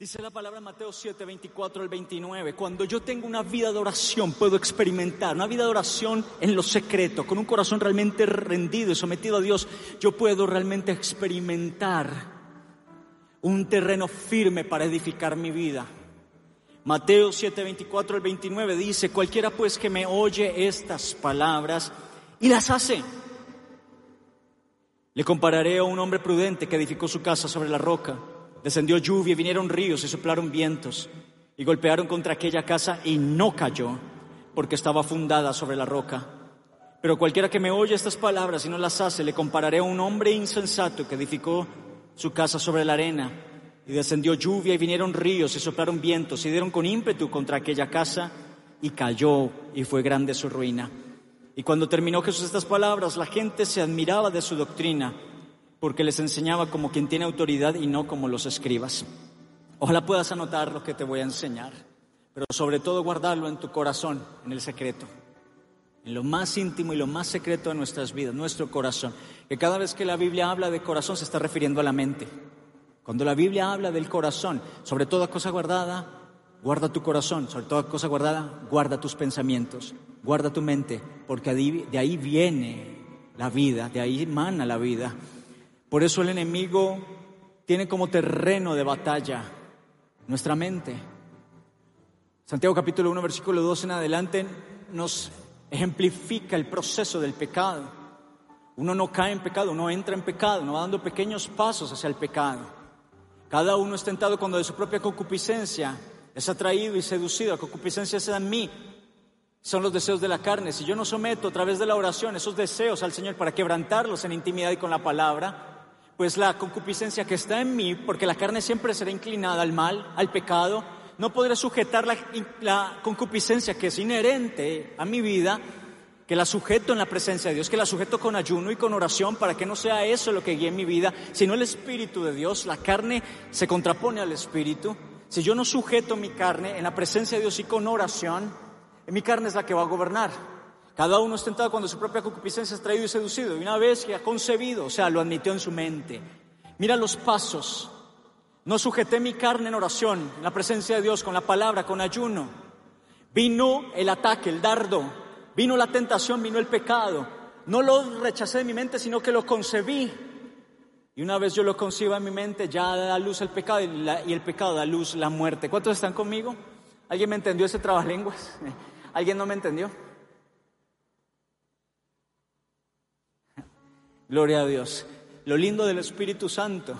Dice la palabra Mateo 7, 24 al 29. Cuando yo tengo una vida de oración, puedo experimentar una vida de oración en lo secreto, con un corazón realmente rendido y sometido a Dios, yo puedo realmente experimentar un terreno firme para edificar mi vida. Mateo 7, 24 al 29 dice, cualquiera pues que me oye estas palabras y las hace, le compararé a un hombre prudente que edificó su casa sobre la roca. Descendió lluvia, vinieron ríos y soplaron vientos y golpearon contra aquella casa y no cayó porque estaba fundada sobre la roca. Pero cualquiera que me oye estas palabras y no las hace, le compararé a un hombre insensato que edificó su casa sobre la arena y descendió lluvia y vinieron ríos y soplaron vientos y dieron con ímpetu contra aquella casa y cayó y fue grande su ruina. Y cuando terminó Jesús estas palabras, la gente se admiraba de su doctrina porque les enseñaba como quien tiene autoridad y no como los escribas. Ojalá puedas anotar lo que te voy a enseñar, pero sobre todo guardarlo en tu corazón, en el secreto, en lo más íntimo y lo más secreto de nuestras vidas, nuestro corazón. Que cada vez que la Biblia habla de corazón se está refiriendo a la mente. Cuando la Biblia habla del corazón, sobre toda cosa guardada, guarda tu corazón, sobre toda cosa guardada, guarda tus pensamientos, guarda tu mente, porque de ahí viene la vida, de ahí emana la vida. Por eso el enemigo tiene como terreno de batalla nuestra mente. Santiago capítulo 1, versículo 2 en adelante nos ejemplifica el proceso del pecado. Uno no cae en pecado, uno entra en pecado, uno va dando pequeños pasos hacia el pecado. Cada uno es tentado cuando de su propia concupiscencia es atraído y seducido. La concupiscencia es en mí, son los deseos de la carne. Si yo no someto a través de la oración esos deseos al Señor para quebrantarlos en intimidad y con la palabra, pues la concupiscencia que está en mí, porque la carne siempre será inclinada al mal, al pecado, no podré sujetar la, concupiscencia que es inherente a mi vida, que la sujeto en la presencia de Dios, que la sujeto con ayuno y con oración para que no sea eso lo que guíe mi vida, sino el Espíritu de Dios. La carne se contrapone al Espíritu. Si yo no sujeto mi carne en la presencia de Dios y con oración, mi carne es la que va a gobernar. Cada uno es tentado cuando su propia concupiscencia es traído y seducido. Y una vez que ha concebido, o sea, lo admitió en su mente. Mira los pasos. No sujeté mi carne en oración, en la presencia de Dios, con la palabra, con ayuno. Vino el ataque, el dardo. Vino la tentación, vino el pecado. No lo rechacé de mi mente, sino que lo concebí. Y una vez yo lo concibo en mi mente, ya da luz el pecado y, y el pecado da luz la muerte. ¿Cuántos están conmigo? ¿Alguien me entendió ese trabalenguas? ¿Alguien no me entendió? Gloria a Dios. Lo lindo del Espíritu Santo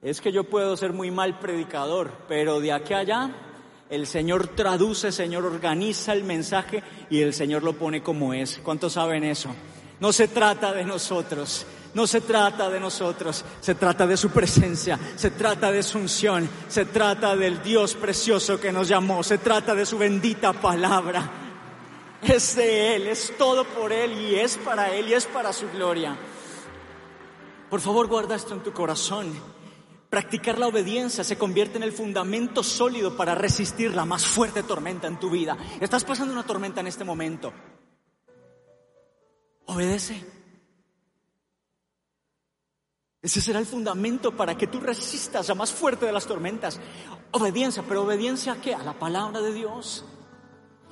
es que yo puedo ser muy mal predicador, pero de aquí a allá el Señor traduce, el Señor organiza el mensaje y el Señor lo pone como es. ¿Cuántos saben eso? No se trata de nosotros, no se trata de nosotros, se trata de su presencia, se trata de su unción, se trata del Dios precioso que nos llamó, se trata de su bendita palabra. Es de Él, es todo por Él y es para Él y es para su gloria. Por favor, guarda esto en tu corazón. Practicar la obediencia se convierte en el fundamento sólido para resistir la más fuerte tormenta en tu vida. Estás pasando una tormenta en este momento. Obedece. Ese será el fundamento para que tú resistas la más fuerte de las tormentas. Obediencia, pero obediencia a qué? A la palabra de Dios.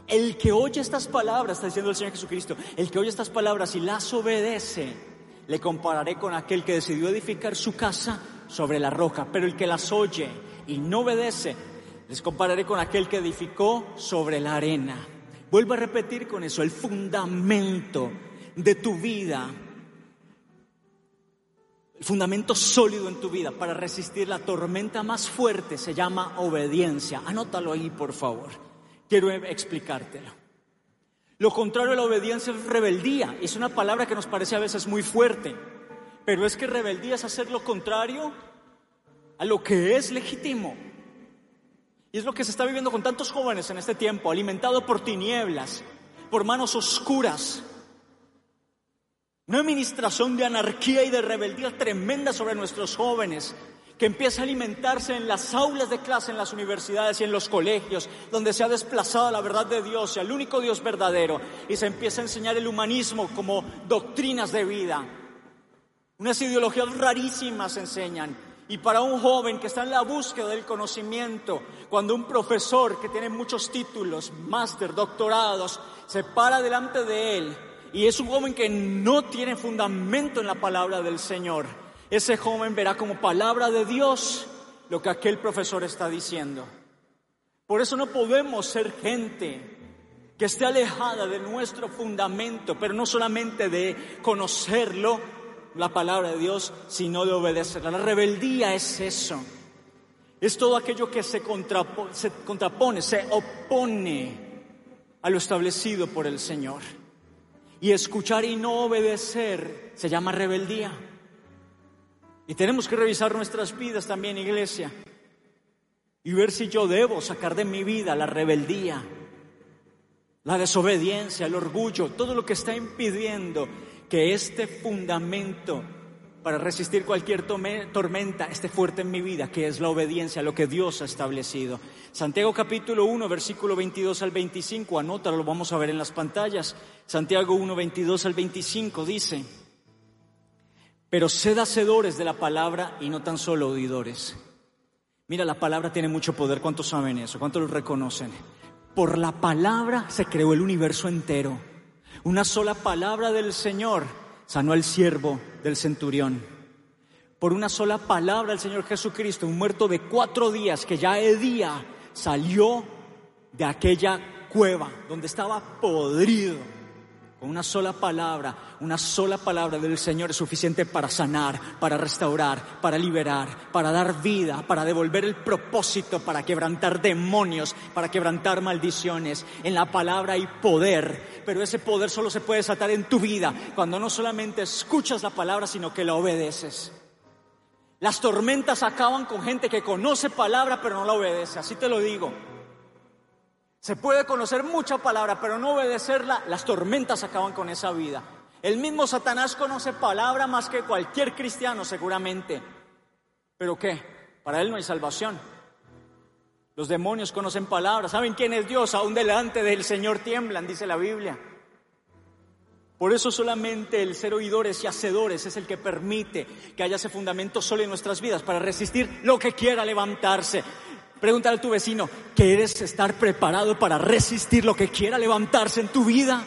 El que oye estas palabras, está diciendo el Señor Jesucristo, el que oye estas palabras y las obedece, le compararé con aquel que decidió edificar su casa sobre la roca, pero el que las oye y no obedece, les compararé con aquel que edificó sobre la arena. Vuelvo a repetir con eso, el fundamento de tu vida, el fundamento sólido en tu vida para resistir la tormenta más fuerte se llama obediencia. Anótalo ahí, por favor. Quiero explicártelo. Lo contrario a la obediencia es rebeldía. Es una palabra que nos parece a veces muy fuerte, pero es que rebeldía es hacer lo contrario a lo que es legítimo. Y es lo que se está viviendo con tantos jóvenes en este tiempo, alimentado por tinieblas, por manos oscuras. Una administración de anarquía y de rebeldía tremenda sobre nuestros jóvenes que empieza a alimentarse en las aulas de clase, en las universidades y en los colegios, donde se ha desplazado la verdad de Dios y al único Dios verdadero, y se empieza a enseñar el humanismo como doctrinas de vida. Unas ideologías rarísimas enseñan, Y para un joven que está en la búsqueda del conocimiento, cuando un profesor que tiene muchos títulos, máster, doctorados, se para delante de él y es un joven que no tiene fundamento en la palabra del Señor, ese joven verá como palabra de Dios lo que aquel profesor está diciendo. Por eso no podemos ser gente que esté alejada de nuestro fundamento, pero no solamente de conocerlo, la palabra de Dios, sino de obedecerla. La rebeldía es eso. Es todo aquello que se, se contrapone, se opone a lo establecido por el Señor. Y escuchar y no obedecer se llama rebeldía. Y tenemos que revisar nuestras vidas también, iglesia, y ver si yo debo sacar de mi vida la rebeldía, la desobediencia, el orgullo, todo lo que está impidiendo que este fundamento para resistir cualquier tormenta esté fuerte en mi vida, que es la obediencia a lo que Dios ha establecido. Santiago capítulo 1, versículo 22 al 25, anótalo, lo vamos a ver en las pantallas. Santiago 1, 22 al 25 dice, pero sed hacedores de la palabra y no tan solo oidores. Mira, la palabra tiene mucho poder, ¿cuántos saben eso? ¿Cuántos lo reconocen? Por la palabra se creó el universo entero. Una sola palabra del Señor sanó al siervo del centurión. Por una sola palabra del Señor Jesucristo, un muerto de cuatro días que ya día salió de aquella cueva donde estaba podrido con una sola palabra, una sola palabra del Señor es suficiente para sanar, para restaurar, para liberar, para dar vida, para devolver el propósito, para quebrantar demonios, para quebrantar maldiciones. En la palabra hay poder, pero ese poder solo se puede desatar en tu vida cuando no solamente escuchas la palabra, sino que la obedeces. Las tormentas acaban con gente que conoce palabra pero no la obedece, así te lo digo. Se puede conocer mucha palabra, pero no obedecerla, las tormentas acaban con esa vida. El mismo Satanás conoce palabra más que cualquier cristiano seguramente. ¿Pero qué? Para él no hay salvación. Los demonios conocen palabras, saben quién es Dios, aún delante del Señor tiemblan, dice la Biblia. Por eso solamente el ser oidores y hacedores es el que permite que haya ese fundamento solo en nuestras vidas para resistir lo que quiera levantarse. Pregúntale a tu vecino, ¿quieres estar preparado para resistir lo que quiera levantarse en tu vida?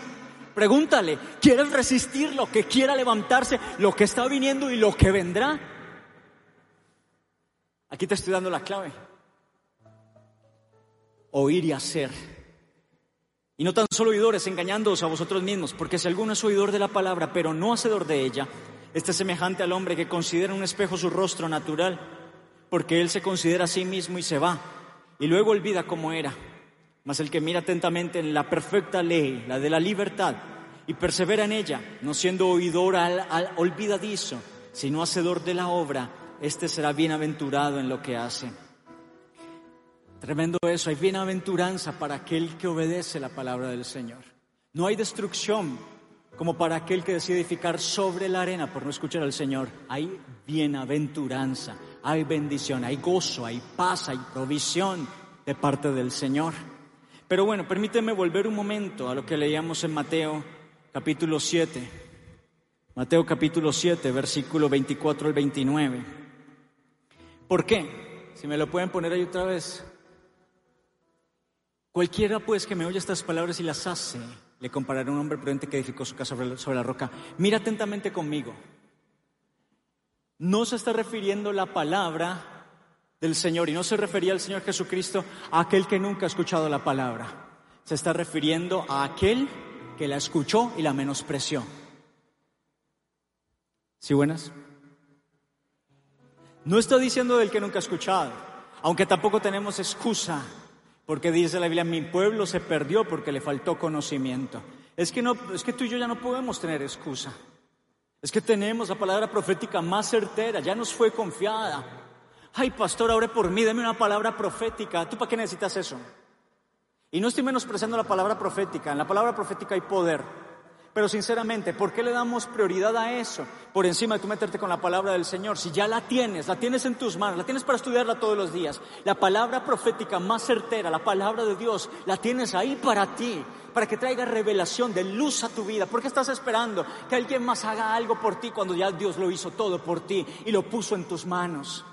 Pregúntale, ¿quieres resistir lo que quiera levantarse, lo que está viniendo y lo que vendrá? Aquí te estoy dando la clave. Oír y hacer. Y no tan solo oidores engañándoos a vosotros mismos, porque si alguno es oidor de la palabra, pero no hacedor de ella, este es semejante al hombre que considera un espejo su rostro natural porque él se considera a sí mismo y se va, y luego olvida cómo era. Mas el que mira atentamente en la perfecta ley, la de la libertad, y persevera en ella, no siendo oidor al, olvidadizo, sino hacedor de la obra, este será bienaventurado en lo que hace. Tremendo eso, hay bienaventuranza para aquel que obedece la palabra del Señor. No hay destrucción como para aquel que decide edificar sobre la arena por no escuchar al Señor. Hay bienaventuranza hay bendición, hay gozo, hay paz, hay provisión de parte del Señor. Pero bueno, permíteme volver un momento a lo que leíamos en Mateo capítulo 7. Mateo capítulo 7, versículo 24 al 29. ¿Por qué? Si me lo pueden poner ahí otra vez. Cualquiera pues que me oye estas palabras y las hace, le comparará a un hombre prudente que edificó su casa sobre la roca. Mira atentamente conmigo no se está refiriendo la palabra del Señor y no se refería al Señor Jesucristo a aquel que nunca ha escuchado la palabra. Se está refiriendo a aquel que la escuchó y la menospreció. ¿Sí buenas? No está diciendo del que nunca ha escuchado, aunque tampoco tenemos excusa, porque dice la Biblia, mi pueblo se perdió porque le faltó conocimiento. Es que, no, es que tú y yo ya no podemos tener excusa. Es que tenemos la palabra profética más certera, ya nos fue confiada. Ay, pastor, ore por mí, dame una palabra profética. ¿Tú para qué necesitas eso? Y no estoy menospreciando la palabra profética, en la palabra profética hay poder. Pero sinceramente, ¿por qué le damos prioridad a eso? Por encima de tú meterte con la palabra del Señor. Si ya la tienes, la tienes en tus manos, la tienes para estudiarla todos los días. La palabra profética más certera, la palabra de Dios, la tienes ahí para ti, para que traiga revelación de luz a tu vida. ¿Por qué estás esperando que alguien más haga algo por ti cuando ya Dios lo hizo todo por ti y lo puso en tus manos?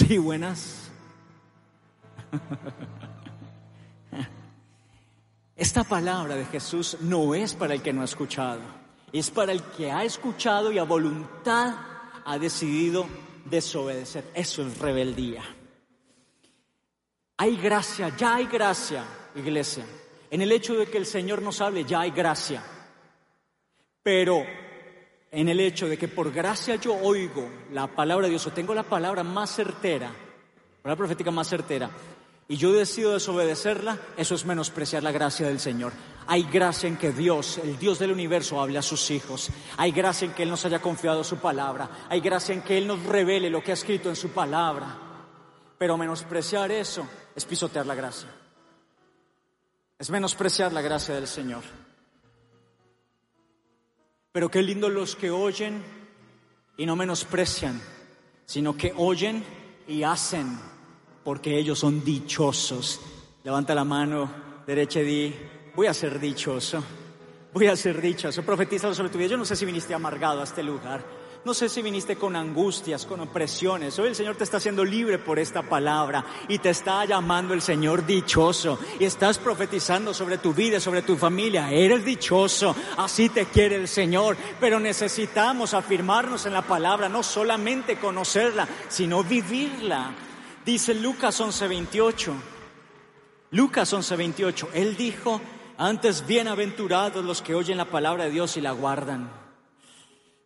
Sí, buenas. Esta palabra de Jesús no es para el que no ha escuchado, es para el que ha escuchado y a voluntad ha decidido desobedecer. Eso es rebeldía. Hay gracia, ya hay gracia, iglesia. En el hecho de que el Señor nos hable, ya hay gracia. Pero en el hecho de que por gracia yo oigo la palabra de Dios o tengo la palabra más certera, la profética más certera, y yo decido desobedecerla, eso es menospreciar la gracia del Señor. Hay gracia en que Dios, el Dios del universo, hable a sus hijos. Hay gracia en que Él nos haya confiado su palabra. Hay gracia en que Él nos revele lo que ha escrito en su palabra. Pero menospreciar eso es pisotear la gracia. Es menospreciar la gracia del Señor. Pero qué lindo los que oyen y no menosprecian, sino que oyen y hacen, porque ellos son dichosos. Levanta la mano derecha y di, voy a ser dichoso, voy a ser dichoso. Profetiza sobre tu vida. Yo no sé si viniste amargado a este lugar. No sé si viniste con angustias, con opresiones. Hoy el Señor te está haciendo libre por esta palabra y te está llamando el Señor dichoso. Y estás profetizando sobre tu vida, sobre tu familia. Eres dichoso. Así te quiere el Señor. Pero necesitamos afirmarnos en la palabra, no solamente conocerla, sino vivirla. Dice Lucas 11:28. Lucas 11:28. Él dijo, antes bienaventurados los que oyen la palabra de Dios y la guardan.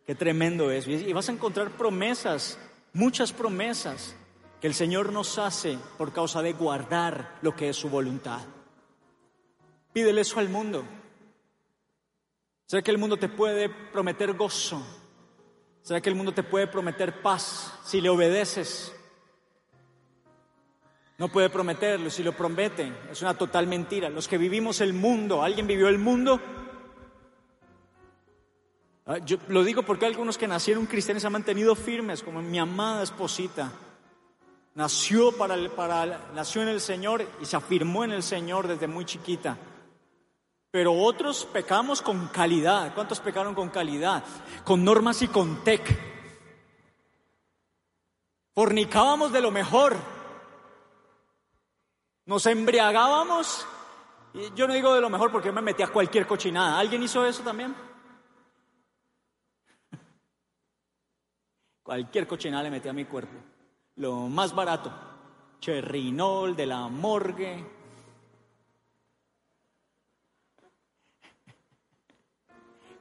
Qué tremendo es. Y vas a encontrar promesas, muchas promesas que el Señor nos hace por causa de guardar lo que es su voluntad. Pídele eso al mundo. ¿Será que el mundo te puede prometer gozo? ¿Será que el mundo te puede prometer paz si le obedeces? No puede prometerlo, si lo prometen, es una total mentira. Los que vivimos el mundo, ¿alguien vivió el mundo? Ah, yo lo digo porque algunos que nacieron cristianos se han mantenido firmes, como mi amada esposita. Nació, para, para, nació en el Señor y se afirmó en el Señor desde muy chiquita. Pero otros pecamos con calidad. ¿Cuántos pecaron con calidad? Con normas y con tec. Fornicábamos de lo mejor. Nos embriagábamos. Y yo no digo de lo mejor porque yo me metí a cualquier cochinada. ¿Alguien hizo eso también? Cualquier cochinada le metí a mi cuerpo. Lo más barato. Cherrinol de la morgue.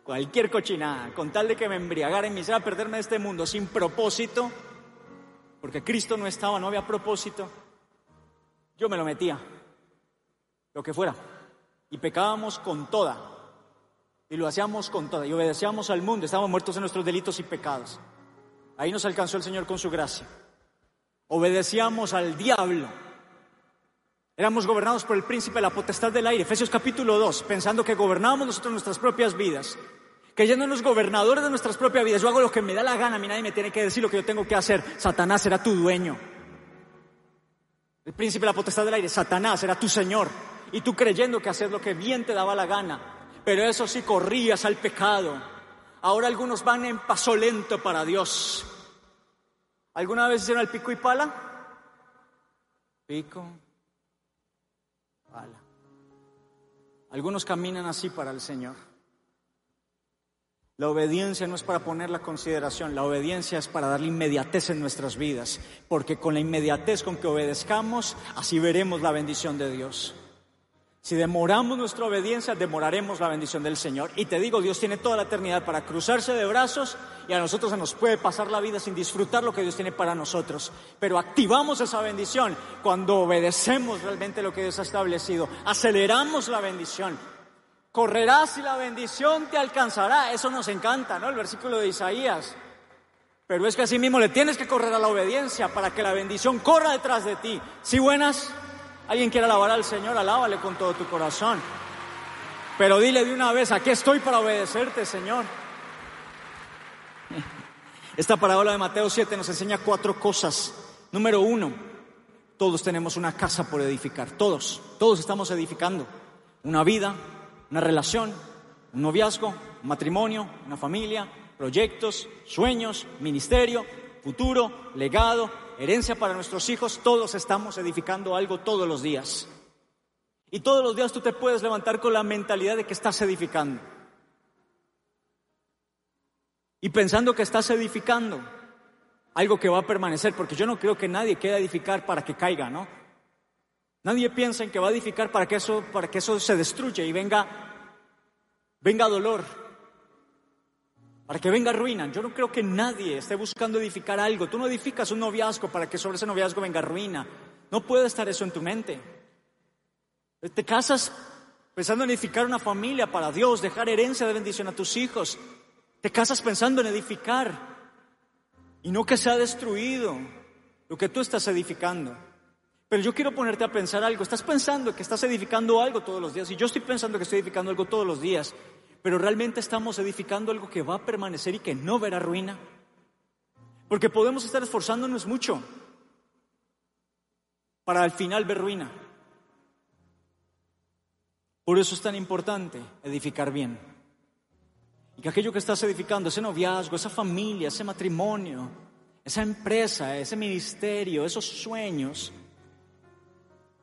Cualquier cochinada, con tal de que me embriagara y me hiciera perderme de este mundo sin propósito, porque Cristo no estaba, no había propósito, yo me lo metía, lo que fuera, y pecábamos con toda, y lo hacíamos con toda, y obedecíamos al mundo, estábamos muertos en nuestros delitos y pecados. Ahí nos alcanzó el Señor con su gracia. Obedecíamos al diablo. Éramos gobernados por el príncipe de la potestad del aire, Efesios capítulo 2, pensando que gobernábamos nosotros nuestras propias vidas, creyéndonos gobernadores de nuestras propias vidas. Yo hago lo que me da la gana, a mí nadie me tiene que decir lo que yo tengo que hacer. Satanás era tu dueño. El príncipe de la potestad del aire, Satanás era tu Señor. Y tú creyendo que hacer lo que bien te daba la gana. Pero eso sí corrías al pecado Ahora algunos van en paso lento para Dios. ¿Alguna vez hicieron el pico y pala? Pico, pala. Algunos caminan así para el Señor. La obediencia no es para poner la consideración, la obediencia es para darle inmediatez en nuestras vidas, porque con la inmediatez con que obedezcamos, así veremos la bendición de Dios. Si demoramos nuestra obediencia, demoraremos la bendición del Señor. Y te digo, Dios tiene toda la eternidad para cruzarse de brazos y a nosotros se nos puede pasar la vida sin disfrutar lo que Dios tiene para nosotros. Pero activamos esa bendición cuando obedecemos realmente lo que Dios ha establecido. Aceleramos la bendición. Correrás y la bendición te alcanzará. Eso nos encanta, ¿no? El versículo de Isaías. Pero es que así mismo le tienes que correr a la obediencia para que la bendición corra detrás de ti. ¿Sí buenas? Alguien quiere alabar al Señor, alábale con todo tu corazón. Pero dile de una vez, aquí estoy para obedecerte, Señor. Esta parábola de Mateo 7 nos enseña cuatro cosas. Número uno, todos tenemos una casa por edificar, todos, todos estamos edificando. Una vida, una relación, un noviazgo, un matrimonio, una familia, proyectos, sueños, ministerio, futuro, legado, herencia para nuestros hijos, todos estamos edificando algo todos los días. Y todos los días tú te puedes levantar con la mentalidad de que estás edificando. Y pensando que estás edificando algo que va a permanecer, porque yo no creo que nadie quiera edificar para que caiga, ¿no? Nadie piensa en que va a edificar para que eso, para que eso se destruya y venga, venga dolor, para que venga ruina. Yo no creo que nadie esté buscando edificar algo. Tú no edificas un noviazgo para que sobre ese noviazgo venga ruina. No puede estar eso en tu mente. Te casas pensando en edificar una familia para Dios, dejar herencia de bendición a tus hijos. Te casas pensando en edificar y no que sea destruido lo que tú estás edificando. Pero yo quiero ponerte a pensar algo. Estás pensando que estás edificando algo todos los días y yo estoy pensando que estoy edificando algo todos los días pero realmente estamos edificando algo que va a permanecer y que no verá ruina. Porque podemos estar esforzándonos mucho para al final ver ruina. Por eso es tan importante edificar bien. Y que aquello que estás edificando, ese noviazgo, esa familia, ese matrimonio, esa empresa, ese ministerio, esos sueños,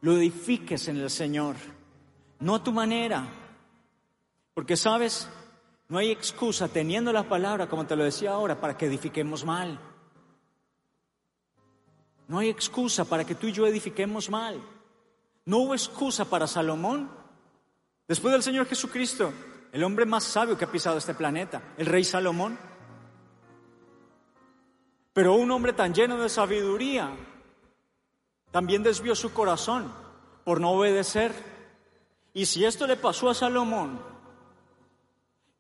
lo edifiques en el Señor, no a tu manera, porque sabes, no hay excusa teniendo la palabra, como te lo decía ahora, para que edifiquemos mal. No hay excusa para que tú y yo edifiquemos mal. No hubo excusa para Salomón. Después del Señor Jesucristo, el hombre más sabio que ha pisado este planeta, el rey Salomón. Pero un hombre tan lleno de sabiduría también desvió su corazón por no obedecer. Y si esto le pasó a Salomón,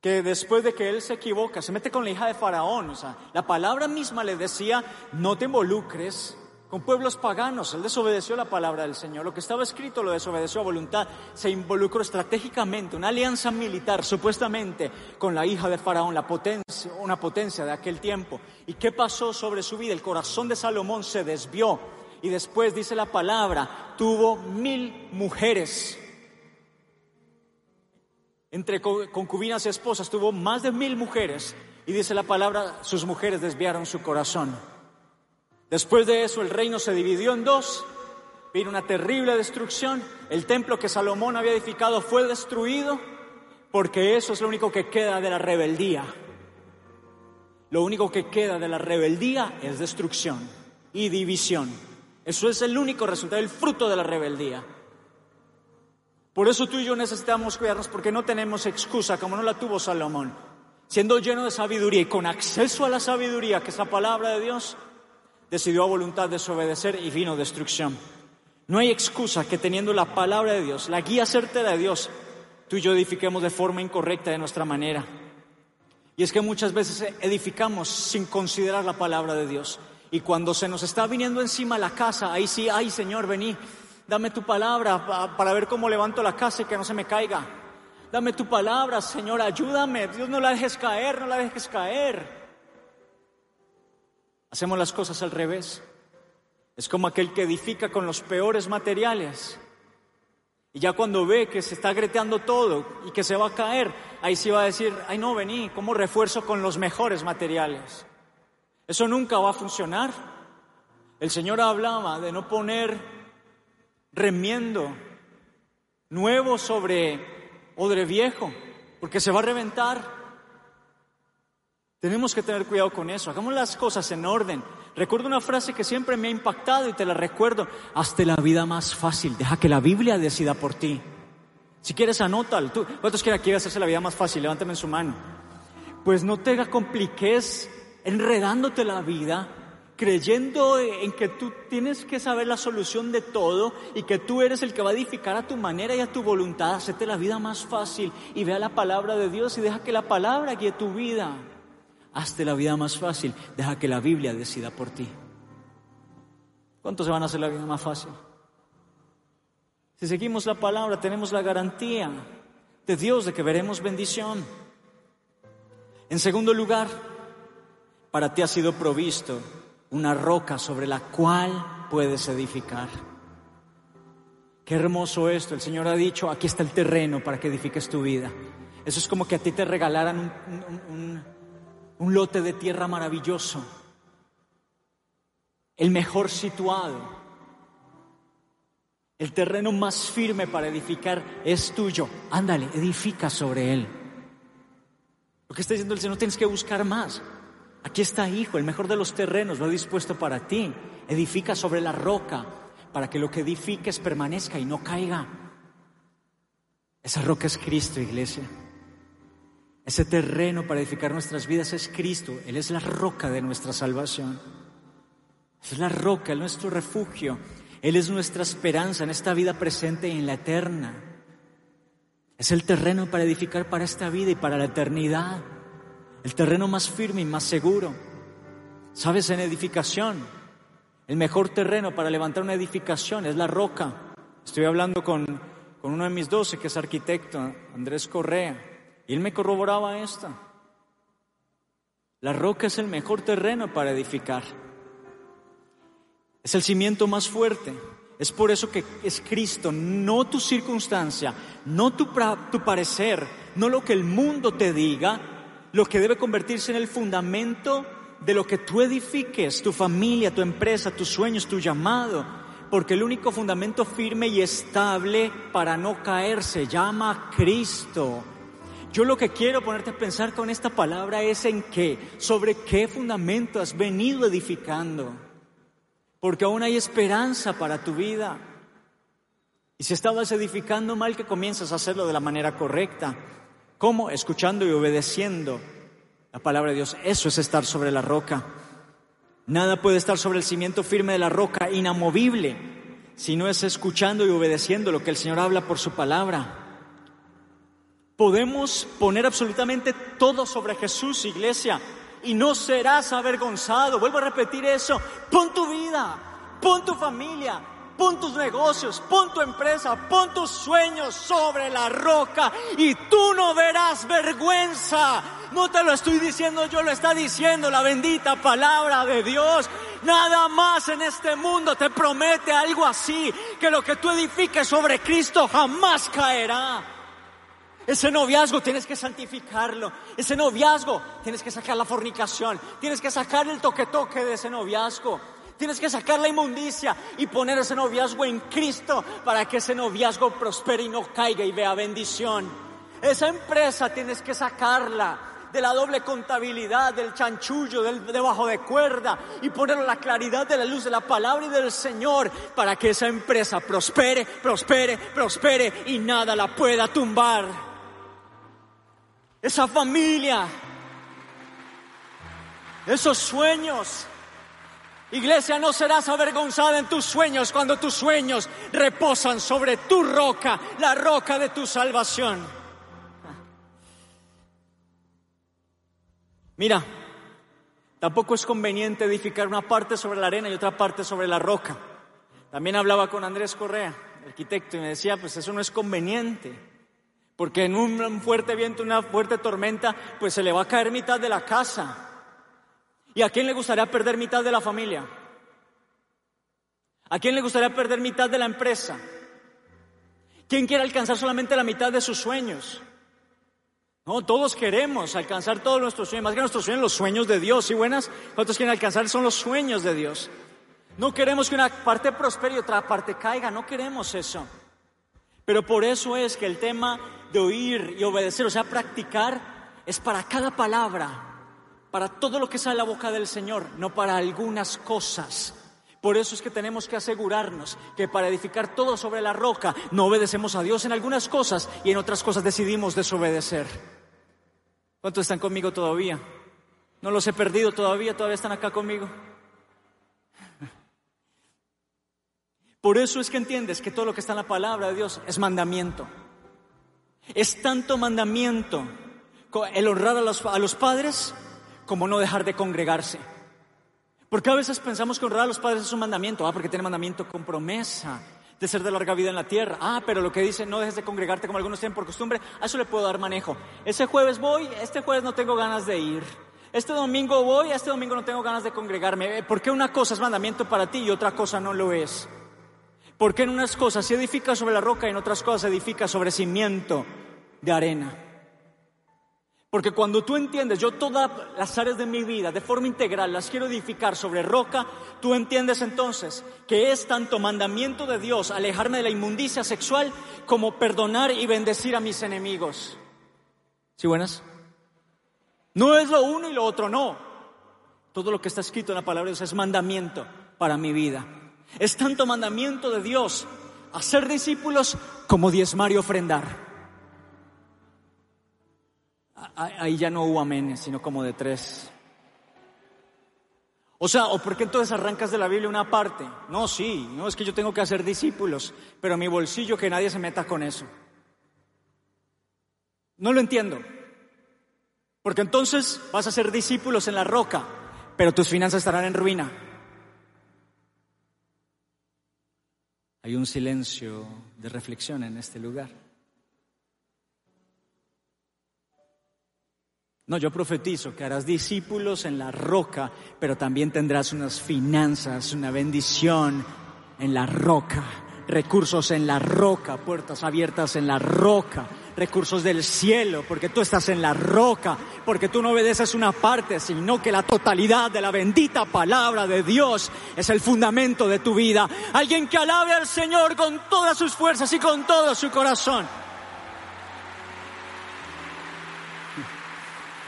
que después de que él se equivoca, se mete con la hija de Faraón. O sea, la palabra misma le decía, no te involucres con pueblos paganos. Él desobedeció la palabra del Señor. Lo que estaba escrito lo desobedeció a voluntad. Se involucró estratégicamente, una alianza militar, supuestamente, con la hija de Faraón, la potencia, una potencia de aquel tiempo. ¿Y qué pasó sobre su vida? El corazón de Salomón se desvió. Y después dice la palabra, tuvo mil mujeres entre concubinas y esposas, tuvo más de mil mujeres y dice la palabra, sus mujeres desviaron su corazón. Después de eso el reino se dividió en dos, vino una terrible destrucción, el templo que Salomón había edificado fue destruido porque eso es lo único que queda de la rebeldía. Lo único que queda de la rebeldía es destrucción y división. Eso es el único resultado, el fruto de la rebeldía. Por eso tú y yo necesitamos cuidarnos porque no tenemos excusa como no la tuvo Salomón. Siendo lleno de sabiduría y con acceso a la sabiduría, que es la palabra de Dios, decidió a voluntad desobedecer y vino destrucción. No hay excusa que teniendo la palabra de Dios, la guía certera de Dios, tú y yo edifiquemos de forma incorrecta de nuestra manera. Y es que muchas veces edificamos sin considerar la palabra de Dios. Y cuando se nos está viniendo encima la casa, ahí sí, ay Señor, vení, Dame tu palabra para ver cómo levanto la casa y que no se me caiga. Dame tu palabra, Señor, ayúdame. Dios, no la dejes caer, no la dejes caer. Hacemos las cosas al revés. Es como aquel que edifica con los peores materiales. Y ya cuando ve que se está greteando todo y que se va a caer, ahí sí va a decir, ay no, vení, ¿cómo refuerzo con los mejores materiales? Eso nunca va a funcionar. El Señor hablaba de no poner remiendo nuevo sobre odre viejo, porque se va a reventar. Tenemos que tener cuidado con eso, hagamos las cosas en orden. Recuerdo una frase que siempre me ha impactado y te la recuerdo, hazte la vida más fácil, deja que la Biblia decida por ti. Si quieres, anótalo. ¿Tú, ¿Cuántos quieren aquí hacerse la vida más fácil? Levántame en su mano. Pues no te compliques enredándote la vida creyendo en que tú tienes que saber la solución de todo y que tú eres el que va a edificar a tu manera y a tu voluntad, hacerte la vida más fácil y vea la palabra de Dios y deja que la palabra guíe tu vida. Hazte la vida más fácil, deja que la Biblia decida por ti. ¿Cuántos se van a hacer la vida más fácil? Si seguimos la palabra, tenemos la garantía de Dios de que veremos bendición. En segundo lugar, para ti ha sido provisto una roca sobre la cual puedes edificar. Qué hermoso esto. El Señor ha dicho, aquí está el terreno para que edifiques tu vida. Eso es como que a ti te regalaran un, lote de tierra maravilloso. el mejor situado. El terreno más firme para edificar es tuyo. Ándale, edifica sobre él. Lo que está diciendo el Señor, tienes que buscar más. Aquí está, hijo, el mejor de los terrenos lo dispuesto para ti. Edifica sobre la roca para que lo que edifiques permanezca y no caiga. Esa roca es Cristo, iglesia. Ese terreno para edificar nuestras vidas es Cristo. Él es la roca de nuestra salvación. Es la roca, nuestro refugio. Él es nuestra esperanza en esta vida presente y en la eterna. Es el terreno para edificar para esta vida y para la eternidad. El terreno más firme y más seguro. ¿Sabes? En edificación, el mejor terreno para levantar una edificación es la roca. Estoy hablando con, con uno de mis doce, que es arquitecto, Andrés Correa. Y él me corroboraba esto. La roca es el mejor terreno para edificar. Es el cimiento más fuerte. Es por eso que es Cristo, no tu circunstancia, no tu, tu parecer, no lo que el mundo te diga, lo que debe convertirse en el fundamento de lo que tú edifiques, tu familia, tu empresa, tus sueños, tu llamado. Porque el único fundamento firme y estable para no caer se llama Cristo. Yo lo que quiero ponerte a pensar con esta palabra es en qué, sobre qué fundamento has venido edificando. Porque aún hay esperanza para tu vida. Y si estabas edificando mal, que comienzas a hacerlo de la manera correcta. ¿Cómo? Escuchando y obedeciendo la palabra de Dios. Eso es estar sobre la roca. Nada puede estar sobre el cimiento firme de la roca, inamovible, si no es escuchando y obedeciendo lo que el Señor habla por su palabra. Podemos poner absolutamente todo sobre Jesús, iglesia, y no serás avergonzado. Vuelvo a repetir eso. Pon tu vida, pon tu familia, pon tus negocios, pon tu empresa, pon tus sueños sobre la roca y tú no verás vergüenza. No te lo estoy diciendo yo, lo está diciendo la bendita palabra de Dios. Nada más en este mundo te promete algo así, que lo que tú edifiques sobre Cristo jamás caerá. Ese noviazgo tienes que santificarlo. Ese noviazgo tienes que sacar la fornicación. Tienes que sacar el toque-toque de ese noviazgo. Tienes que sacar la inmundicia y poner ese noviazgo en Cristo para que ese noviazgo prospere y no caiga y vea bendición. Esa empresa tienes que sacarla de la doble contabilidad, del chanchullo, del debajo de cuerda y ponerlo la claridad de la luz de la palabra y del Señor para que esa empresa prospere, prospere, prospere y nada la pueda tumbar esa familia, esos sueños. Iglesia, no serás avergonzada en tus sueños cuando tus sueños reposan sobre tu roca, la roca de tu salvación. Mira, tampoco es conveniente edificar una parte sobre la arena y otra parte sobre la roca. También hablaba con Andrés Correa, arquitecto, y me decía, pues eso no es conveniente. Porque en un fuerte viento, una fuerte tormenta, pues se le va a caer mitad de la casa. ¿Y a quién le gustaría perder mitad de la familia? ¿A quién le gustaría perder mitad de la empresa? ¿Quién quiere alcanzar solamente la mitad de sus sueños? No, todos queremos alcanzar todos nuestros sueños, más que nuestros sueños, los sueños de Dios. ¿Y buenas? ¿Cuántos quieren alcanzar? Son los sueños de Dios. No queremos que una parte prospere y otra parte caiga, no queremos eso. Pero por eso es que el tema de oír y obedecer, o sea, practicar, es para cada palabra, para todo lo que sale de la boca del Señor, no para algunas cosas. Por eso es que tenemos que asegurarnos que para edificar todo sobre la roca no obedecemos a Dios en algunas cosas y en otras cosas decidimos desobedecer. ¿Cuántos están conmigo todavía? ¿No los he perdido todavía? ¿Todavía están acá conmigo? Por eso es que entiendes que todo lo que está en la palabra de Dios es mandamiento. Es tanto mandamiento el honrar a los, a los padres como no dejar de congregarse. Porque a veces pensamos que honrar a los padres es un mandamiento, ah, porque tiene mandamiento con promesa de ser de larga vida en la tierra. Ah, pero lo que dice no dejes de congregarte como algunos tienen por costumbre, a eso le puedo dar manejo. Ese jueves voy, este jueves no tengo ganas de ir. Este domingo voy, este domingo no tengo ganas de congregarme. Eh, ¿Por qué una cosa es mandamiento para ti y otra cosa no lo es? Porque en unas cosas se edifica sobre la roca y en otras cosas se edifica sobre cimiento de arena. Porque cuando tú entiendes, yo todas las áreas de mi vida de forma integral las quiero edificar sobre roca, tú entiendes entonces que es tanto mandamiento de Dios alejarme de la inmundicia sexual como perdonar y bendecir a mis enemigos. ¿Sí buenas? No es lo uno y lo otro, no. Todo lo que está escrito en la palabra de Dios es mandamiento para mi vida. Es tanto mandamiento de Dios hacer discípulos como diezmar y ofrendar ahí ya no hubo amenes, sino como de tres. O sea, ¿o por qué entonces arrancas de la Biblia una parte? No, sí, no es que yo tengo que hacer discípulos, pero mi bolsillo que nadie se meta con eso. No lo entiendo. Porque entonces vas a ser discípulos en la roca, pero tus finanzas estarán en ruina. Hay un silencio de reflexión en este lugar. No, yo profetizo que harás discípulos en la roca, pero también tendrás unas finanzas, una bendición en la roca, recursos en la roca, puertas abiertas en la roca, recursos del cielo, porque tú estás en la roca, porque tú no obedeces una parte, sino que la totalidad de la bendita palabra de Dios es el fundamento de tu vida. Alguien que alabe al Señor con todas sus fuerzas y con todo su corazón.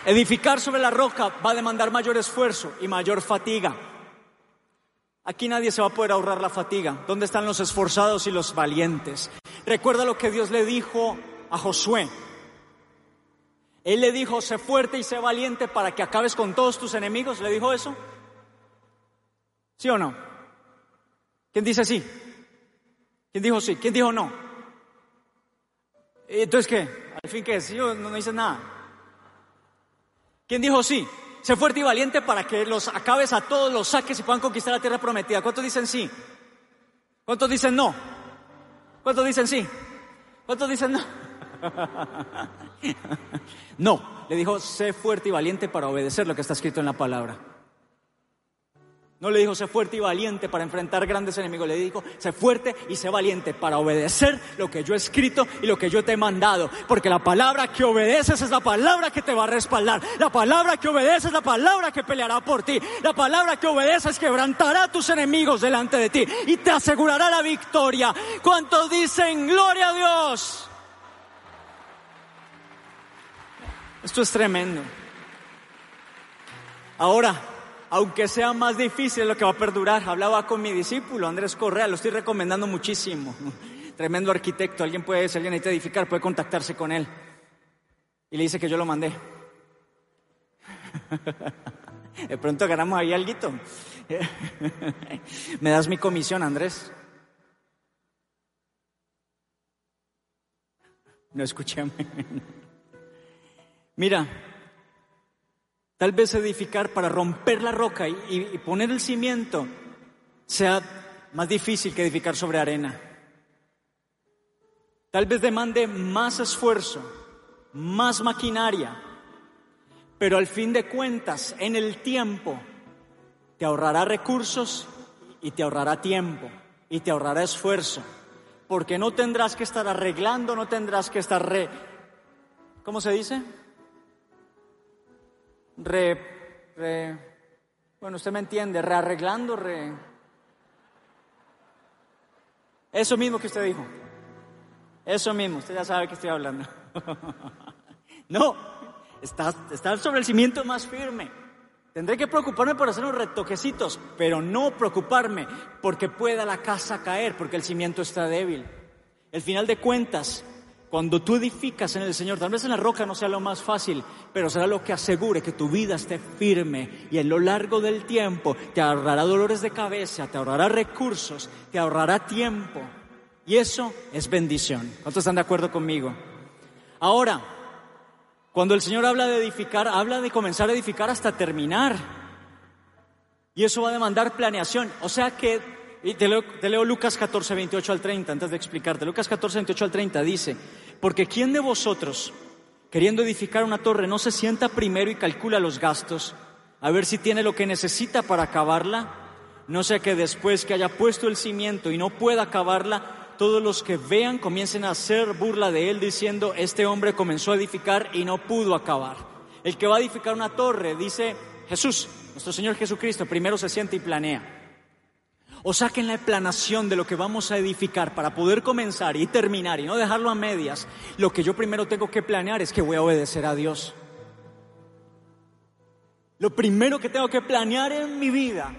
Edificar sobre la roca va a demandar mayor esfuerzo y mayor fatiga. Aquí nadie se va a poder ahorrar la fatiga. ¿Dónde están los esforzados y los valientes? Recuerda lo que Dios le dijo a Josué. Él le dijo, sé fuerte y sé valiente para que acabes con todos tus enemigos. ¿Le dijo eso? ¿Sí o no? ¿Quién dice sí? ¿Quién dijo sí? ¿Quién dijo no? Entonces, ¿qué? Al fin, ¿qué? ¿Sí o no, no dice nada? ¿Quién dijo sí? Sé fuerte y valiente para que los acabes a todos, los saques y puedan conquistar la tierra prometida. ¿Cuántos dicen sí? ¿Cuántos dicen no? ¿Cuántos dicen sí? ¿Cuántos dicen no? no, le dijo, sé fuerte y valiente para obedecer lo que está escrito en la palabra. No le dijo, sé fuerte y valiente para enfrentar grandes enemigos. Le dijo, sé fuerte y sé valiente para obedecer lo que yo he escrito y lo que yo te he mandado. Porque la palabra que obedeces es la palabra que te va a respaldar. La palabra que obedeces es la palabra que peleará por ti. La palabra que obedeces quebrantará a tus enemigos delante de ti y te asegurará la victoria. ¿Cuántos dicen, gloria a Dios? Esto es tremendo. Ahora, aunque sea más difícil, lo que va a perdurar. Hablaba con mi discípulo, Andrés Correa, lo estoy recomendando muchísimo. Tremendo arquitecto, alguien puede, si alguien necesita edificar, puede contactarse con él. Y le dice que yo lo mandé. De pronto ganamos ahí algo. ¿Me das mi comisión, Andrés? No escuché. Mira, Tal vez edificar para romper la roca y, poner el cimiento sea más difícil que edificar sobre arena. Tal vez demande más esfuerzo, más maquinaria, pero al fin de cuentas, en el tiempo, te ahorrará recursos y te ahorrará tiempo y te ahorrará esfuerzo, porque no tendrás que estar arreglando, no tendrás que estar re... ¿Cómo se dice? Re, bueno, usted me entiende, rearreglando, re... Eso mismo que usted dijo. Eso mismo, usted ya sabe que estoy hablando. no, está, está sobre el cimiento más firme. Tendré que preocuparme por hacer unos retoquecitos, pero no preocuparme porque pueda la casa caer, porque el cimiento está débil. El final de cuentas, cuando tú edificas en el Señor, tal vez en la roca no sea lo más fácil, pero será lo que asegure que tu vida esté firme y en lo largo del tiempo te ahorrará dolores de cabeza, te ahorrará recursos, te ahorrará tiempo. Y eso es bendición. ¿Cuántos están de acuerdo conmigo? Ahora, cuando el Señor habla de edificar, habla de comenzar a edificar hasta terminar. Y eso va a demandar planeación. O sea que y te leo, Lucas 14, 28 al 30, antes de explicarte. Lucas 14, 28 al 30 dice, porque ¿quién de vosotros, queriendo edificar una torre, no se sienta primero y calcula los gastos, a ver si tiene lo que necesita para acabarla? No sea que después que haya puesto el cimiento y no pueda acabarla, todos los que vean comiencen a hacer burla de él diciendo, este hombre comenzó a edificar y no pudo acabar. El que va a edificar una torre, dice Jesús, nuestro Señor Jesucristo, primero se siente y planea. O saquen la planación de lo que vamos a edificar para poder comenzar y terminar y no dejarlo a medias. Lo que yo primero tengo que planear es que voy a obedecer a Dios. Lo primero que tengo que planear en mi vida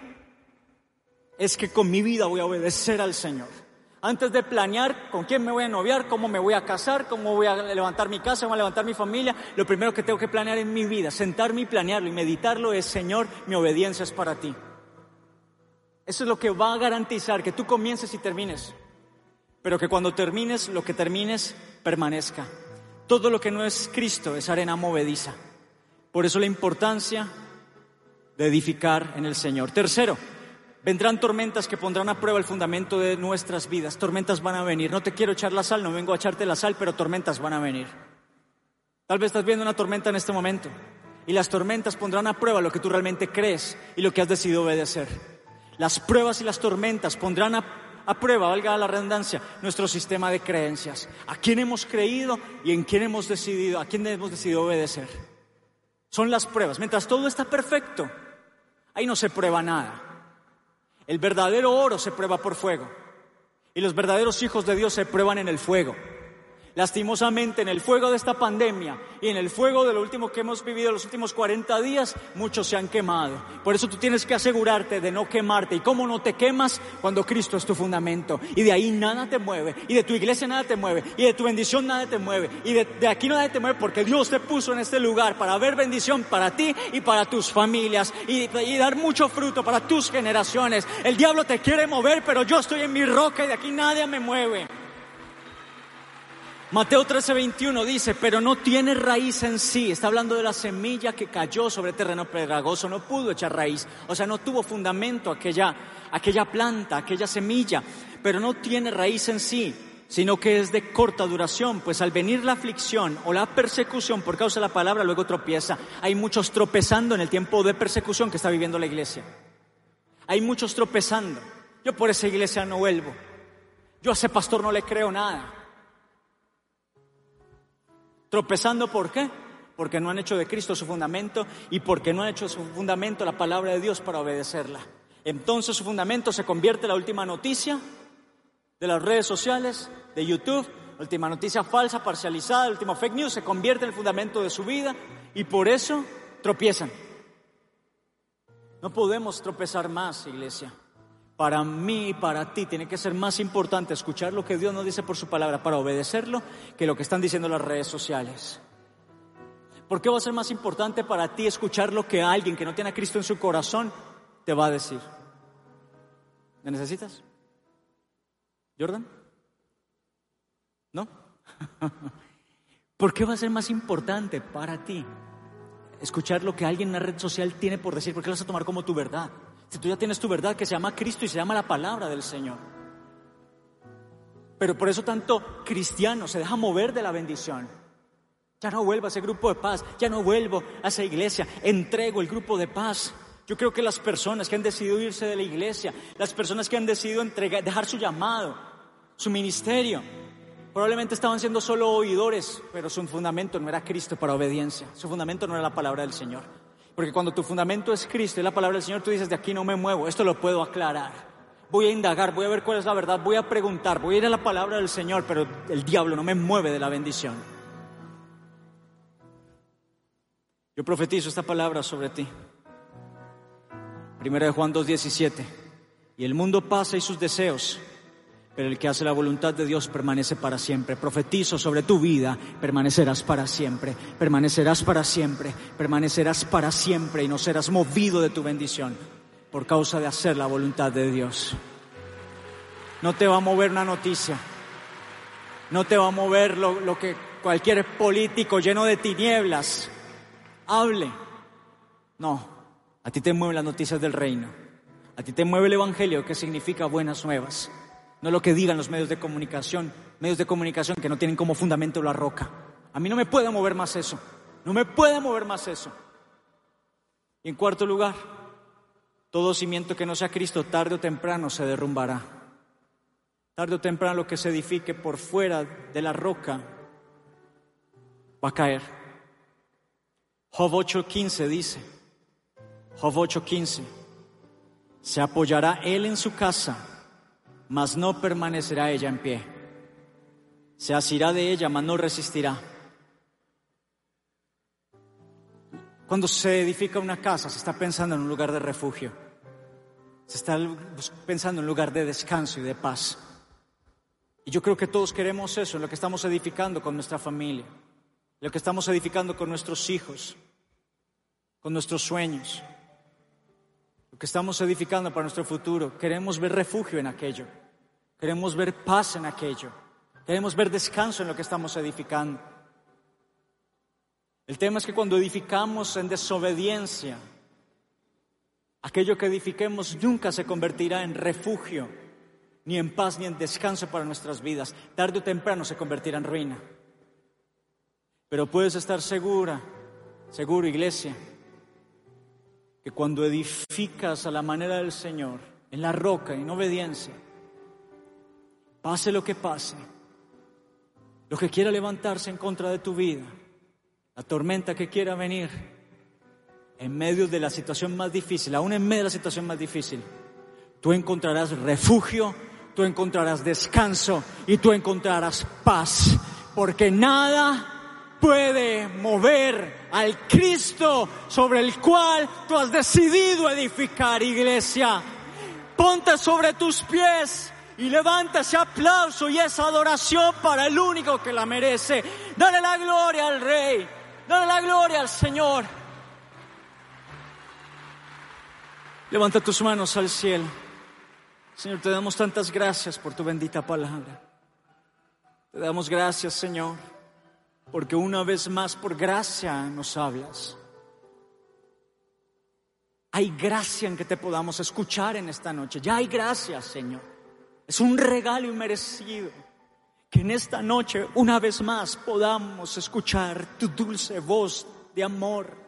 es que con mi vida voy a obedecer al Señor. Antes de planear con quién me voy a noviar, cómo me voy a casar, cómo voy a levantar mi casa, cómo voy a levantar mi familia, lo primero que tengo que planear en mi vida, sentarme y planearlo y meditarlo es, Señor, mi obediencia es para ti. Eso es lo que va a garantizar que tú comiences y termines, pero que cuando termines, lo que termines permanezca. Todo lo que no es Cristo es arena movediza. Por eso la importancia de edificar en el Señor. Tercero, vendrán tormentas que pondrán a prueba el fundamento de nuestras vidas. Tormentas van a venir. No te quiero echar la sal, no vengo a echarte la sal, pero tormentas van a venir. Tal vez estás viendo una tormenta en este momento y las tormentas pondrán a prueba lo que tú realmente crees y lo que has decidido obedecer. Las pruebas y las tormentas pondrán a, prueba, valga la redundancia, nuestro sistema de creencias. ¿A quién hemos creído y en quién hemos decidido, a quién hemos decidido obedecer? Son las pruebas. Mientras todo está perfecto, ahí no se prueba nada. El verdadero oro se prueba por fuego. Y los verdaderos hijos de Dios se prueban en el fuego. Lastimosamente, en el fuego de esta pandemia y en el fuego de lo último que hemos vivido los últimos 40 días, muchos se han quemado. Por eso tú tienes que asegurarte de no quemarte. ¿Y cómo no te quemas? Cuando Cristo es tu fundamento. Y de ahí nada te mueve. Y de tu iglesia nada te mueve. Y de tu bendición nada te mueve. Y de, aquí nada te mueve porque Dios te puso en este lugar para ver bendición para ti y para tus familias. Y, y dar mucho fruto para tus generaciones. El diablo te quiere mover, pero yo estoy en mi roca y de aquí nadie me mueve. Mateo 13:21 dice, pero no tiene raíz en sí. Está hablando de la semilla que cayó sobre terreno pedregoso, no pudo echar raíz. O sea, no tuvo fundamento aquella, aquella planta, aquella semilla, pero no tiene raíz en sí, sino que es de corta duración, pues al venir la aflicción o la persecución por causa de la palabra, luego tropieza. Hay muchos tropezando en el tiempo de persecución que está viviendo la iglesia. Hay muchos tropezando. Yo por esa iglesia no vuelvo. Yo a ese pastor no le creo nada. Tropezando, ¿por qué? Porque no han hecho de Cristo su fundamento y porque no han hecho su fundamento la palabra de Dios para obedecerla. Entonces su fundamento se convierte en la última noticia de las redes sociales, de YouTube, última noticia falsa, parcializada, el último fake news, se convierte en el fundamento de su vida y por eso tropiezan. No podemos tropezar más, iglesia. Para mí y para ti tiene que ser más importante escuchar lo que Dios nos dice por su palabra para obedecerlo que lo que están diciendo las redes sociales. ¿Por qué va a ser más importante para ti escuchar lo que alguien que no tiene a Cristo en su corazón te va a decir? ¿Me necesitas? ¿Jordan? ¿No? ¿Por qué va a ser más importante para ti escuchar lo que alguien en la red social tiene por decir? ¿Por qué lo vas a tomar como tu verdad? Si tú ya tienes tu verdad que se llama Cristo y se llama la palabra del Señor. Pero por eso tanto cristiano se deja mover de la bendición. Ya no vuelvo a ese grupo de paz, ya no vuelvo a esa iglesia, entrego el grupo de paz. Yo creo que las personas que han decidido irse de la iglesia, las personas que han decidido entregar, dejar su llamado, su ministerio, probablemente estaban siendo solo oidores, pero su fundamento no era Cristo para obediencia, su fundamento no era la palabra del Señor. Porque cuando tu fundamento es Cristo y la palabra del Señor, tú dices, de aquí no me muevo, esto lo puedo aclarar. Voy a indagar, voy a ver cuál es la verdad, voy a preguntar, voy a ir a la palabra del Señor, pero el diablo no me mueve de la bendición. Yo profetizo esta palabra sobre ti. Primera de Juan 2.17. Y el mundo pasa y sus deseos, pero el que hace la voluntad de Dios permanece para siempre. Profetizo sobre tu vida, permanecerás para siempre, permanecerás para siempre, permanecerás para siempre y no serás movido de tu bendición por causa de hacer la voluntad de Dios. No te va a mover una noticia, no te va a mover lo, lo que cualquier político lleno de tinieblas hable. No, a ti te mueven las noticias del reino, a ti te mueve el Evangelio que significa buenas nuevas no lo que digan los medios de comunicación, medios de comunicación que no tienen como fundamento la roca. A mí no me puede mover más eso, no me puede mover más eso. Y en cuarto lugar, todo cimiento que no sea Cristo tarde o temprano se derrumbará. Tarde o temprano lo que se edifique por fuera de la roca va a caer. Job 8:15 dice, Job 8:15, se apoyará él en su casa, mas no permanecerá ella en pie. Se asirá de ella, mas no resistirá. Cuando se edifica una casa, se está pensando en un lugar de refugio. Se está pensando en un lugar de descanso y de paz. Y yo creo que todos queremos eso, lo que estamos edificando con nuestra familia, lo que estamos edificando con nuestros hijos, con nuestros sueños, lo que estamos edificando para nuestro futuro. Queremos ver refugio en aquello, queremos ver paz en aquello, queremos ver descanso en lo que estamos edificando. El tema es que cuando edificamos en desobediencia, aquello que edifiquemos nunca se convertirá en refugio, ni en paz, ni en descanso para nuestras vidas. Tarde o temprano se convertirá en ruina. Pero puedes estar segura, seguro, iglesia, que cuando edificas a la manera del Señor, en la roca, en obediencia, pase lo que pase, lo que quiera levantarse en contra de tu vida, la tormenta que quiera venir, en medio de la situación más difícil, aún en medio de la situación más difícil, tú encontrarás refugio, tú encontrarás descanso y tú encontrarás paz, porque nada puede mover al Cristo sobre el cual tú has decidido edificar, iglesia. Ponte sobre tus pies y levanta ese aplauso y esa adoración para el único que la merece. Dale la gloria al Rey, dale la gloria al Señor. Levanta tus manos al cielo. Señor, te damos tantas gracias por tu bendita palabra. Te damos gracias, Señor porque una vez más por gracia nos hablas. Hay gracia en que te podamos escuchar en esta noche. Ya hay gracia, Señor. Es un regalo inmerecido que en esta noche una vez más podamos escuchar tu dulce voz de amor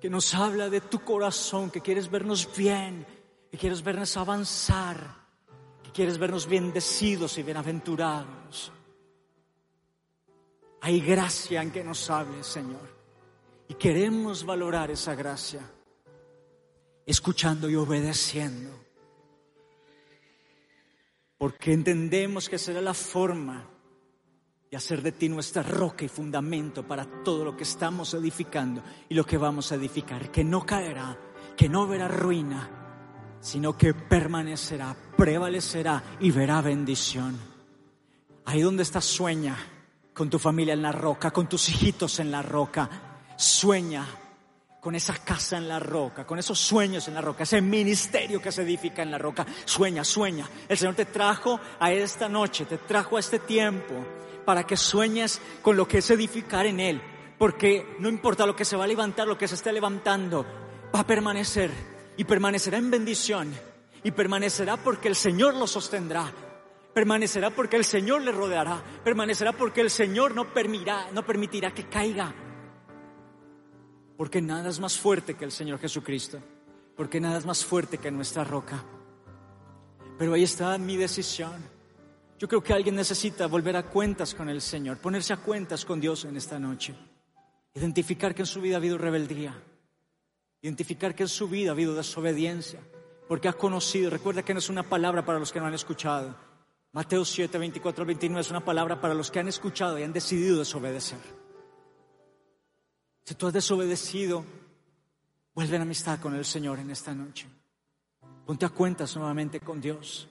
que nos habla de tu corazón, que quieres vernos bien, que quieres vernos avanzar, que quieres vernos bendecidos y bienaventurados. Hay gracia en que nos hables, Señor. Y queremos valorar esa gracia, escuchando y obedeciendo. Porque entendemos que será la forma de hacer de ti nuestra roca y fundamento para todo lo que estamos edificando y lo que vamos a edificar, que no caerá, que no verá ruina, sino que permanecerá, prevalecerá y verá bendición. Ahí donde estás sueña con tu familia en la roca, con tus hijitos en la roca. Sueña con esa casa en la roca, con esos sueños en la roca, ese ministerio que se edifica en la roca. Sueña, sueña. El Señor te trajo a esta noche, te trajo a este tiempo para que sueñes con lo que es edificar en Él. Porque no importa lo que se va a levantar, lo que se esté levantando, va a permanecer y permanecerá en bendición y permanecerá porque el Señor lo sostendrá permanecerá porque el Señor le rodeará, permanecerá porque el Señor no permitirá, que caiga. Porque nada es más fuerte que el Señor Jesucristo, porque nada es más fuerte que nuestra roca. Pero ahí está mi decisión. Yo creo que alguien necesita volver a cuentas con el Señor, ponerse a cuentas con Dios en esta noche. Identificar que en su vida ha habido rebeldía. Identificar que en su vida ha habido desobediencia. Porque ha conocido, recuerda que no es una palabra para los que no han escuchado Mateo 7, 24 29 es una palabra para los que han escuchado y han decidido desobedecer. Si tú has desobedecido, vuelve en amistad con el Señor en esta noche. Ponte a cuentas nuevamente con Dios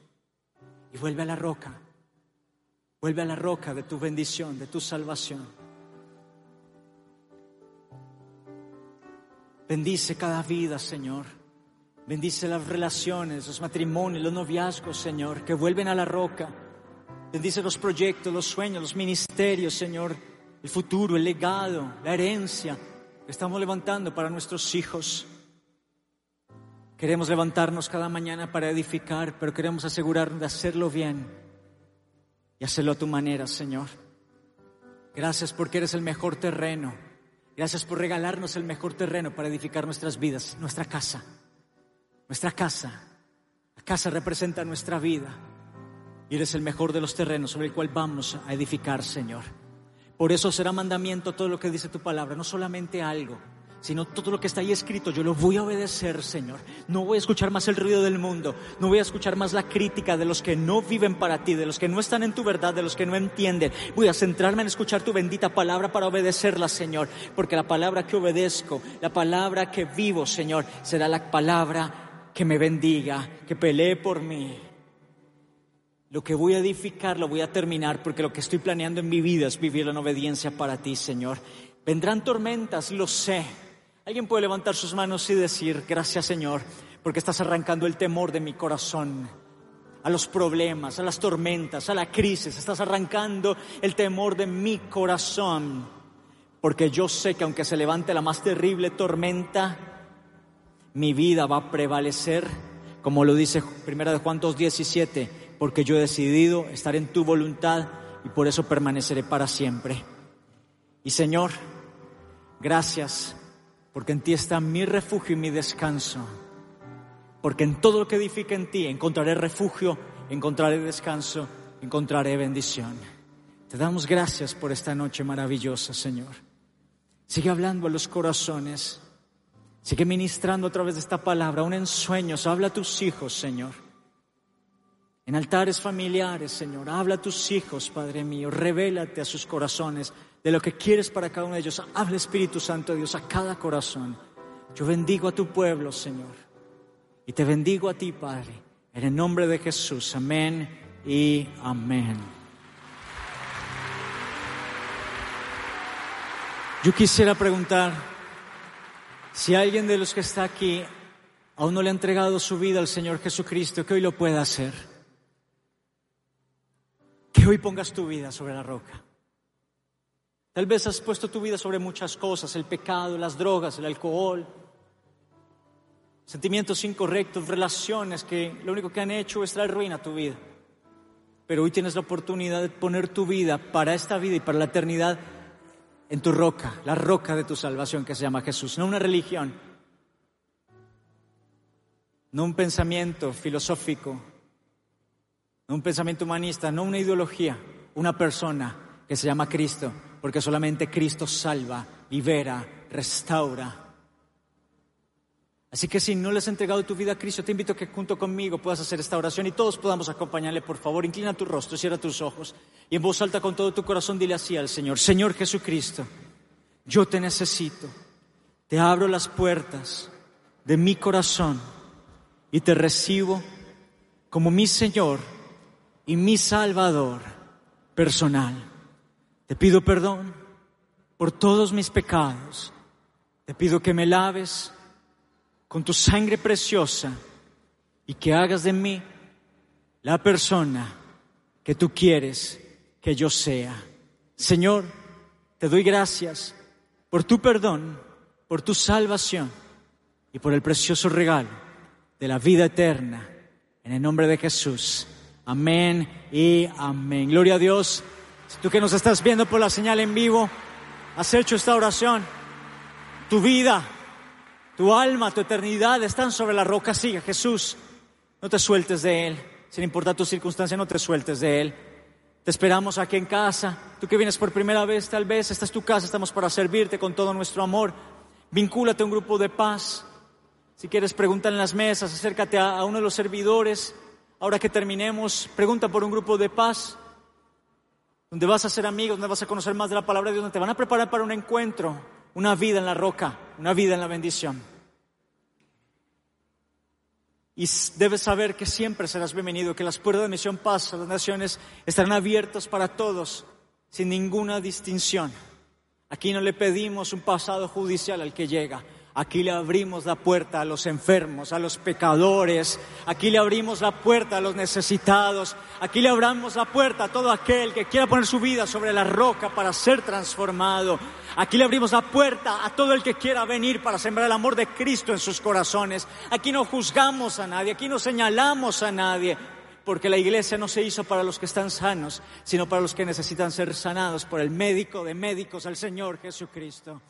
y vuelve a la roca. Vuelve a la roca de tu bendición, de tu salvación. Bendice cada vida, Señor. Bendice las relaciones, los matrimonios, los noviazgos, Señor, que vuelven a la roca. Bendice los proyectos, los sueños, los ministerios, Señor, el futuro, el legado, la herencia que estamos levantando para nuestros hijos. Queremos levantarnos cada mañana para edificar, pero queremos asegurarnos de hacerlo bien y hacerlo a tu manera, Señor. Gracias porque eres el mejor terreno. Gracias por regalarnos el mejor terreno para edificar nuestras vidas, nuestra casa nuestra casa. La casa representa nuestra vida. Y eres el mejor de los terrenos sobre el cual vamos a edificar, Señor. Por eso será mandamiento todo lo que dice tu palabra, no solamente algo, sino todo lo que está ahí escrito. Yo lo voy a obedecer, Señor. No voy a escuchar más el ruido del mundo, no voy a escuchar más la crítica de los que no viven para ti, de los que no están en tu verdad, de los que no entienden. Voy a centrarme en escuchar tu bendita palabra para obedecerla, Señor, porque la palabra que obedezco, la palabra que vivo, Señor, será la palabra que me bendiga, que pelee por mí. Lo que voy a edificar lo voy a terminar porque lo que estoy planeando en mi vida es vivir en obediencia para ti, Señor. Vendrán tormentas, lo sé. Alguien puede levantar sus manos y decir, gracias Señor, porque estás arrancando el temor de mi corazón a los problemas, a las tormentas, a la crisis. Estás arrancando el temor de mi corazón. Porque yo sé que aunque se levante la más terrible tormenta, mi vida va a prevalecer, como lo dice Primera de Juan 2.17, porque yo he decidido estar en tu voluntad y por eso permaneceré para siempre. Y Señor, gracias, porque en ti está mi refugio y mi descanso, porque en todo lo que edifica en ti encontraré refugio, encontraré descanso, encontraré bendición. Te damos gracias por esta noche maravillosa, Señor. Sigue hablando a los corazones, sigue ministrando a través de esta palabra, aún en sueños, habla a tus hijos, Señor en altares familiares, Señor. Habla a tus hijos, Padre mío. Revélate a sus corazones de lo que quieres para cada uno de ellos. Habla, Espíritu Santo de Dios, a cada corazón. Yo bendigo a tu pueblo, Señor. Y te bendigo a ti, Padre. En el nombre de Jesús. Amén y amén. Yo quisiera preguntar si alguien de los que está aquí aún no le ha entregado su vida al Señor Jesucristo, que hoy lo pueda hacer que hoy pongas tu vida sobre la roca. Tal vez has puesto tu vida sobre muchas cosas, el pecado, las drogas, el alcohol, sentimientos incorrectos, relaciones que lo único que han hecho es traer ruina a tu vida. Pero hoy tienes la oportunidad de poner tu vida para esta vida y para la eternidad en tu roca, la roca de tu salvación que se llama Jesús, no una religión, no un pensamiento filosófico, no un pensamiento humanista, no una ideología, una persona que se llama Cristo, porque solamente Cristo salva, libera, restaura. Así que si no le has entregado tu vida a Cristo, te invito a que junto conmigo puedas hacer esta oración y todos podamos acompañarle, por favor. Inclina tu rostro, cierra tus ojos y en voz alta con todo tu corazón dile así al Señor, Señor Jesucristo, yo te necesito, te abro las puertas de mi corazón y te recibo como mi Señor y mi Salvador personal. Te pido perdón por todos mis pecados. Te pido que me laves con tu sangre preciosa y que hagas de mí la persona que tú quieres que yo sea. Señor, te doy gracias por tu perdón, por tu salvación y por el precioso regalo de la vida eterna. En el nombre de Jesús. Amén y amén. Gloria a Dios. Si tú que nos estás viendo por la señal en vivo, has hecho esta oración. Tu vida, tu alma, tu eternidad están sobre la roca. Sigue Jesús. No te sueltes de Él. Sin importar tu circunstancia, no te sueltes de Él. Te esperamos aquí en casa. Tú que vienes por primera vez, tal vez, esta es tu casa, estamos para servirte con todo nuestro amor. Vincúlate a un grupo de paz. Si quieres, preguntar en las mesas, acércate a, a uno de los servidores. Ahora que terminemos, pregunta por un grupo de paz, donde vas a ser amigos, donde vas a conocer más de la palabra de Dios, donde te van a preparar para un encuentro, una vida en la roca, una vida en la bendición. Y debes saber que siempre serás bienvenido, que las puertas de Misión Paz las naciones estarán abiertas para todos, sin ninguna distinción. Aquí no le pedimos un pasado judicial al que llega, Aquí le abrimos la puerta a los enfermos, a los pecadores. Aquí le abrimos la puerta a los necesitados. Aquí le abrimos la puerta a todo aquel que quiera poner su vida sobre la roca para ser transformado. Aquí le abrimos la puerta a todo el que quiera venir para sembrar el amor de Cristo en sus corazones. Aquí no juzgamos a nadie, aquí no señalamos a nadie, porque la iglesia no se hizo para los que están sanos, sino para los que necesitan ser sanados por el médico de médicos, el Señor Jesucristo.